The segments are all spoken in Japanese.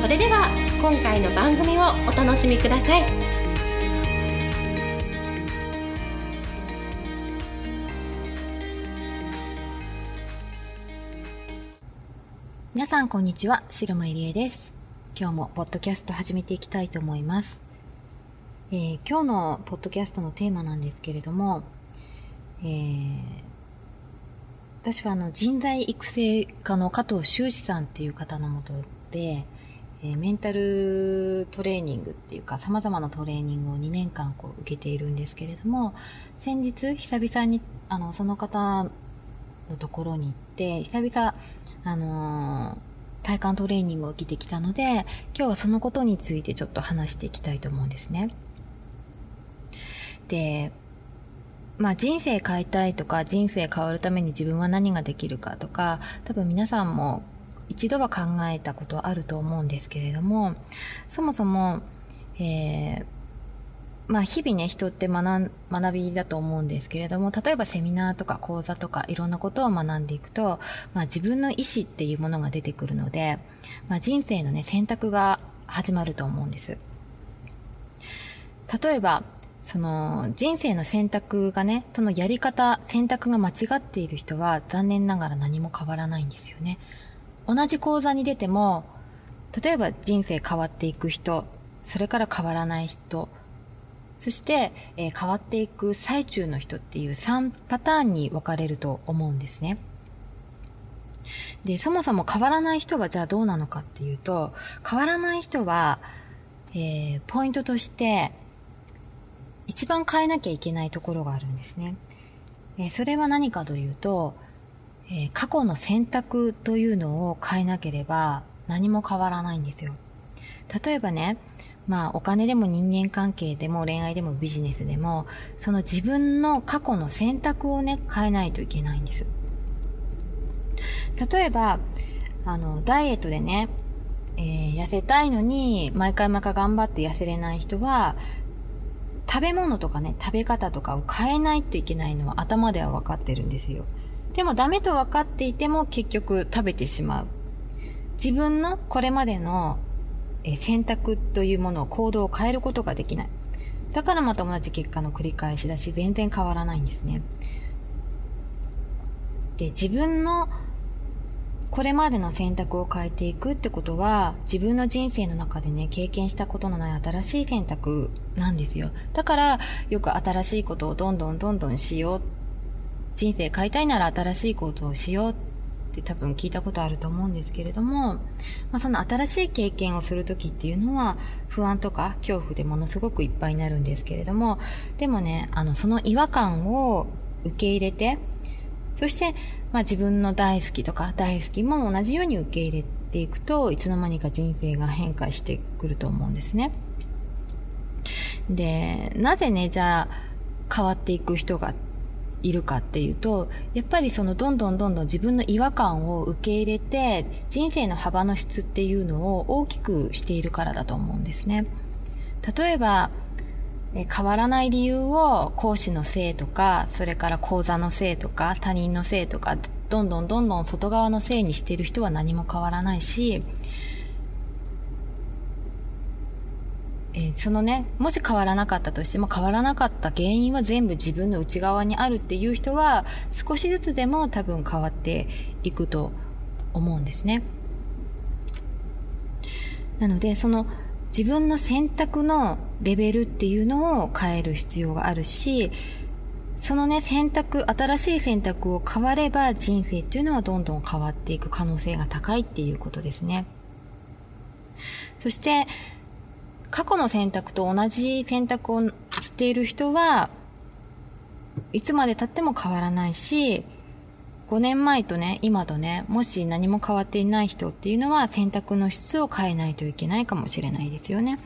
それでは今回の番組をお楽しみください。皆さんこんにちは白間入江です。今日もポッドキャスト始めていきたいと思います。えー、今日のポッドキャストのテーマなんですけれども、えー、私はあの人材育成家の加藤修士さんっていう方のもとで、え、メンタルトレーニングっていうか様々なトレーニングを2年間こう受けているんですけれども、先日久々にあのその方のところに行って、久々あのー、体幹トレーニングを受けてきたので、今日はそのことについてちょっと話していきたいと思うんですね。で、まあ人生変えたいとか人生変わるために自分は何ができるかとか多分皆さんも一度は考えたことはあると思うんですけれどもそもそも、えー、まあ日々ね人って学学びだと思うんですけれども例えばセミナーとか講座とかいろんなことを学んでいくと、まあ、自分の意思っていうものが出てくるので、まあ、人生のね選択が始まると思うんです。例えばその人生の選択がね、そのやり方、選択が間違っている人は残念ながら何も変わらないんですよね。同じ講座に出ても、例えば人生変わっていく人、それから変わらない人、そして、えー、変わっていく最中の人っていう3パターンに分かれると思うんですね。で、そもそも変わらない人はじゃあどうなのかっていうと、変わらない人は、えー、ポイントとして、一番変えなきゃいけないところがあるんですね。えー、それは何かというと、えー、過去の選択というのを変えなければ何も変わらないんですよ。例えばね、まあお金でも人間関係でも恋愛でもビジネスでも、その自分の過去の選択をね、変えないといけないんです。例えば、あの、ダイエットでね、えー、痩せたいのに、毎回毎回頑張って痩せれない人は、食べ物とかね、食べ方とかを変えないといけないのは頭では分かってるんですよ。でもダメと分かっていても結局食べてしまう。自分のこれまでの選択というものを行動を変えることができない。だからまた同じ結果の繰り返しだし、全然変わらないんですね。で、自分のこれまでの選択を変えていくってことは、自分の人生の中でね、経験したことのない新しい選択なんですよ。だから、よく新しいことをどんどんどんどんしよう。人生変えたいなら新しいことをしようって多分聞いたことあると思うんですけれども、まあ、その新しい経験をするときっていうのは、不安とか恐怖でものすごくいっぱいになるんですけれども、でもね、あの、その違和感を受け入れて、そして、まあ自分の大好きとか大好きも同じように受け入れていくといつの間にか人生が変化してくると思うんですね。で、なぜね、じゃあ変わっていく人がいるかっていうと、やっぱりそのどんどんどんどん自分の違和感を受け入れて人生の幅の質っていうのを大きくしているからだと思うんですね。例えば、変わらない理由を講師のせいとか、それから講座のせいとか、他人のせいとか、どんどんどんどん外側のせいにしてる人は何も変わらないし、えー、そのね、もし変わらなかったとしても変わらなかった原因は全部自分の内側にあるっていう人は少しずつでも多分変わっていくと思うんですね。なので、その自分の選択のレベルっていうのを変える必要があるし、そのね、選択、新しい選択を変われば人生っていうのはどんどん変わっていく可能性が高いっていうことですね。そして、過去の選択と同じ選択をしている人は、いつまで経っても変わらないし、5年前とね、今とね、もし何も変わっていない人っていうのは選択の質を変えないといけないかもしれないですよね。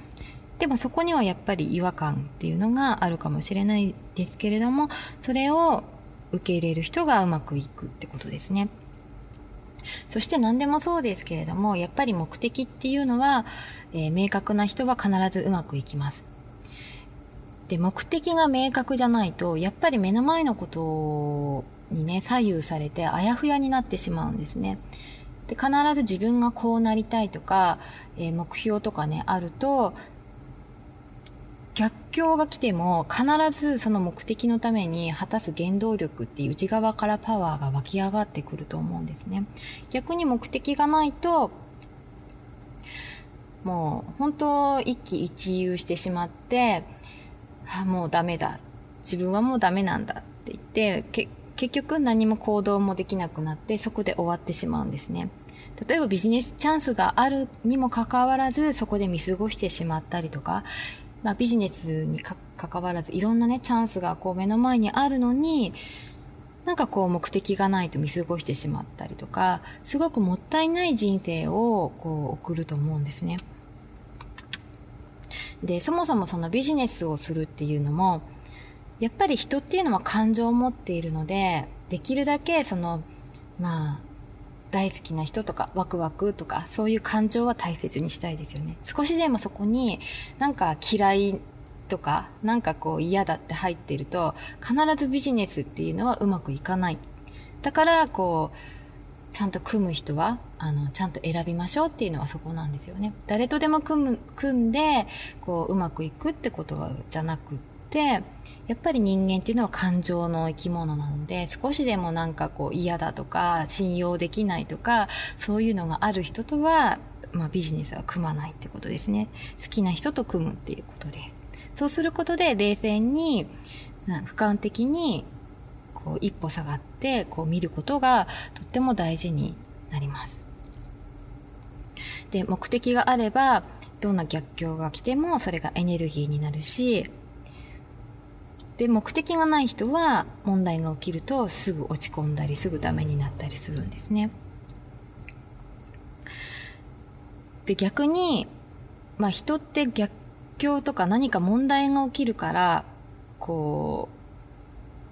でもそこにはやっぱり違和感っていうのがあるかもしれないですけれども、それを受け入れる人がうまくいくってことですね。そして何でもそうですけれども、やっぱり目的っていうのは、えー、明確な人は必ずうまくいきます。で、目的が明確じゃないと、やっぱり目の前のことにね、左右されてあやふやになってしまうんですね。で、必ず自分がこうなりたいとか、えー、目標とかね、あると、逆境が来ても必ずその目的のために果たす原動力っていう内側からパワーが湧き上がってくると思うんですね。逆に目的がないと、もう本当一喜一憂してしまって、あ、もうダメだ。自分はもうダメなんだって言って、結局何も行動もできなくなってそこで終わってしまうんですね。例えばビジネスチャンスがあるにもかかわらずそこで見過ごしてしまったりとか、まあ、ビジネスにかかわらずいろんなねチャンスがこう目の前にあるのになんかこう目的がないと見過ごしてしまったりとかすごくもったいない人生をこう送ると思うんですね。でそもそもそのビジネスをするっていうのもやっぱり人っていうのは感情を持っているのでできるだけそのまあ大好きな人とかワクワクとかそういう感情は大切にしたいですよね。少しでもそこになんか嫌いとかなんかこう嫌だって入ってると必ずビジネスっていうのはうまくいかない。だからこうちゃんと組む人はあのちゃんと選びましょうっていうのはそこなんですよね。誰とでも組む組んでこううまくいくってことはじゃなくて、やっぱり人間っていうのは感情の生き物なので、少しでもなんかこう嫌だとか、信用できないとか、そういうのがある人とは、まあビジネスは組まないってことですね。好きな人と組むっていうことで。そうすることで冷静に、俯瞰的に、こう一歩下がって、こう見ることがとっても大事になります。で、目的があれば、どんな逆境が来てもそれがエネルギーになるし、で、目的がない人は問題が起きるとすぐ落ち込んだりすぐダメになったりするんですね。で、逆に、まあ人って逆境とか何か問題が起きるから、こ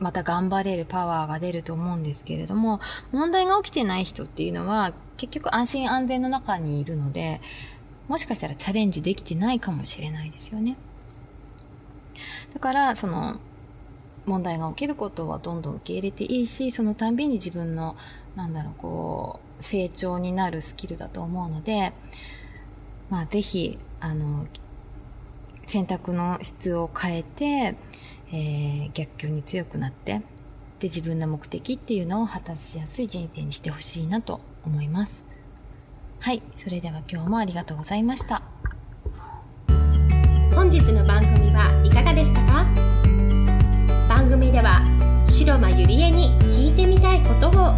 う、また頑張れるパワーが出ると思うんですけれども、問題が起きてない人っていうのは結局安心安全の中にいるので、もしかしたらチャレンジできてないかもしれないですよね。だから、その、問題が起きることはどんどん受け入れていいしそのたんびに自分のなんだろうこう成長になるスキルだと思うのでまあぜひあの選択の質を変えて、えー、逆境に強くなってで自分の目的っていうのを果たしやすい人生にしてほしいなと思います。はい。それでは今日もありがとうございました。本日の番組はいかがでしたか？番組では白間ゆりえに聞いてみたいことを